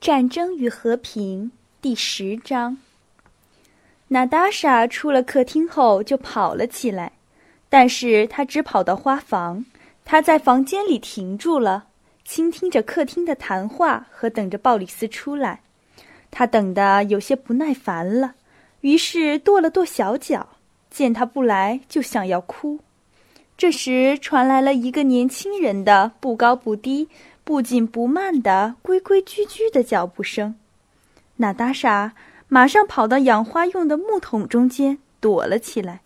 战争与和平第十章。娜达莎出了客厅后就跑了起来，但是她只跑到花房。她在房间里停住了，倾听着客厅的谈话和等着鲍里斯出来。她等得有些不耐烦了，于是跺了跺小脚，见他不来就想要哭。这时传来了一个年轻人的不高不低。不紧不慢的规规矩矩的脚步声，娜达莎马上跑到养花用的木桶中间躲了起来。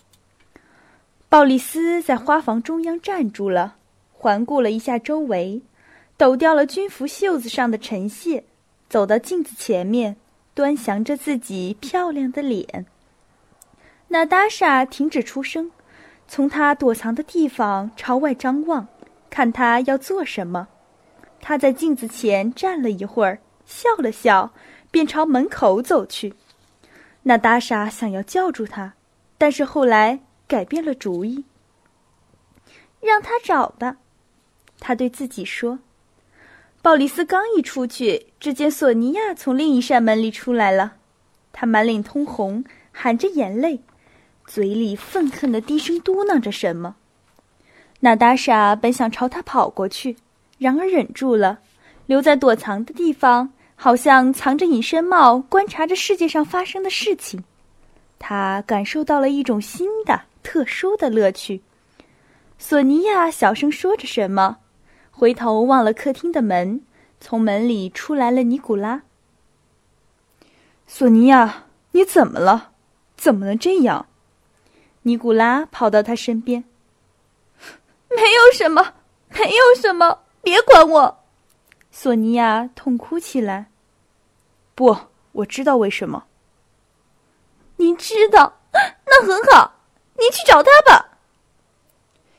鲍里斯在花房中央站住了，环顾了一下周围，抖掉了军服袖子上的尘屑，走到镜子前面，端详着自己漂亮的脸。娜达莎停止出声，从他躲藏的地方朝外张望，看他要做什么。他在镜子前站了一会儿，笑了笑，便朝门口走去。娜达莎想要叫住他，但是后来改变了主意。让他找吧，他对自己说。鲍里斯刚一出去，只见索尼娅从另一扇门里出来了。她满脸通红，含着眼泪，嘴里愤恨的低声嘟囔着什么。娜达莎本想朝他跑过去。然而忍住了，留在躲藏的地方，好像藏着隐身帽，观察着世界上发生的事情。他感受到了一种新的、特殊的乐趣。索尼娅小声说着什么，回头望了客厅的门，从门里出来了尼古拉。索尼娅，你怎么了？怎么能这样？尼古拉跑到他身边。没有什么，没有什么。别管我，索尼娅痛哭起来。不，我知道为什么。你知道？那很好，你去找他吧。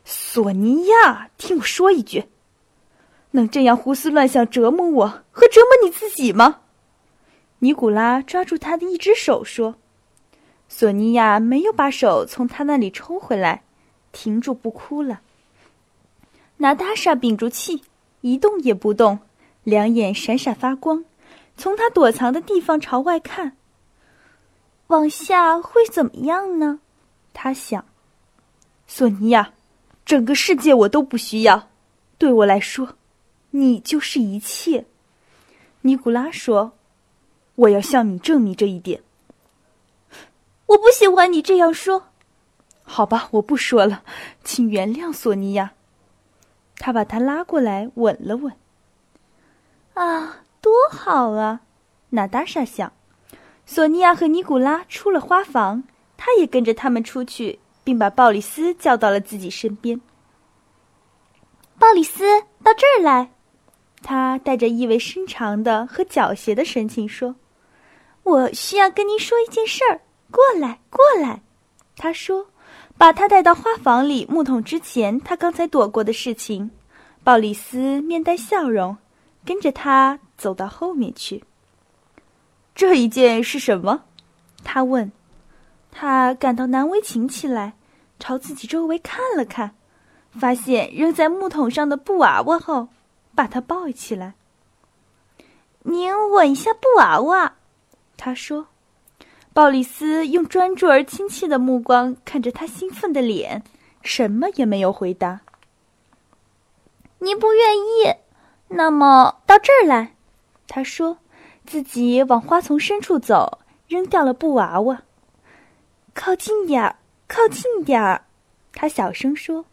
索尼娅，听我说一句，能这样胡思乱想折磨我和折磨你自己吗？尼古拉抓住他的一只手说。索尼娅没有把手从他那里抽回来，停住不哭了。娜塔莎屏住气。一动也不动，两眼闪闪发光，从他躲藏的地方朝外看。往下会怎么样呢？他想。索尼娅，整个世界我都不需要，对我来说，你就是一切。尼古拉说：“我要向你证明这一点。”我不喜欢你这样说。好吧，我不说了，请原谅索尼娅。他把她拉过来，吻了吻。啊，多好啊！娜达莎想。索尼娅和尼古拉出了花房，他也跟着他们出去，并把鲍里斯叫到了自己身边。鲍里斯，到这儿来！他带着意味深长的和狡黠的神情说：“我需要跟您说一件事儿。过来，过来。”他说。把他带到花房里木桶之前，他刚才躲过的事情。鲍里斯面带笑容，跟着他走到后面去。这一件是什么？他问。他感到难为情起来，朝自己周围看了看，发现扔在木桶上的布娃娃后，把它抱起来。您吻一下布娃娃，他说。鲍里斯用专注而亲切的目光看着他兴奋的脸，什么也没有回答。你不愿意，那么到这儿来，他说，自己往花丛深处走，扔掉了布娃娃。靠近点儿，靠近点儿，他小声说。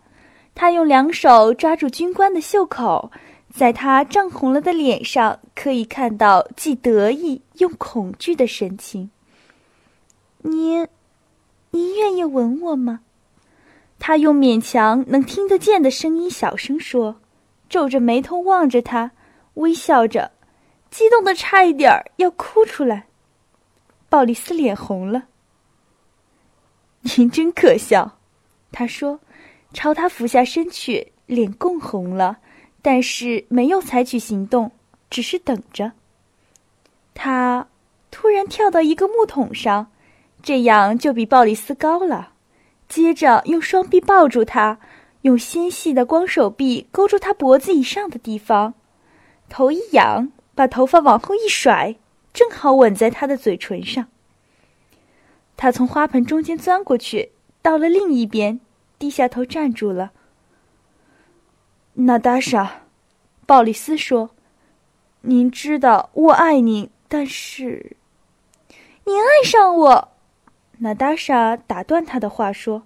他用两手抓住军官的袖口，在他涨红了的脸上可以看到既得意又恐惧的神情。您，您愿意吻我吗？他用勉强能听得见的声音小声说，皱着眉头望着他，微笑着，激动的差一点要哭出来。鲍里斯脸红了。您真可笑，他说，朝他俯下身去，脸更红了，但是没有采取行动，只是等着。他突然跳到一个木桶上。这样就比鲍里斯高了。接着用双臂抱住他，用纤细的光手臂勾住他脖子以上的地方，头一仰，把头发往后一甩，正好吻在他的嘴唇上。他从花盆中间钻过去，到了另一边，低下头站住了。娜达莎，鲍里斯说：“您知道我爱您，但是……您爱上我。”娜达莎打断他的话说：“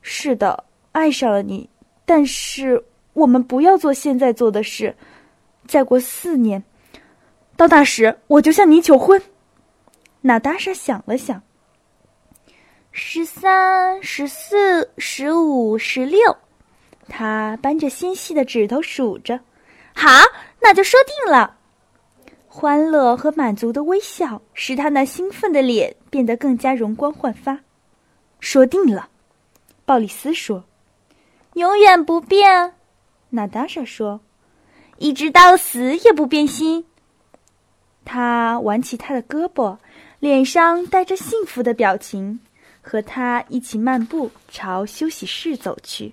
是的，爱上了你，但是我们不要做现在做的事。再过四年，到那时我就向你求婚。”娜达莎想了想。十三、十四、十五、十六，他扳着纤细的指头数着。好，那就说定了。欢乐和满足的微笑使他那兴奋的脸变得更加容光焕发。说定了，鲍里斯说。永远不变，娜达莎说。一直到死也不变心。他挽起他的胳膊，脸上带着幸福的表情。和他一起漫步，朝休息室走去。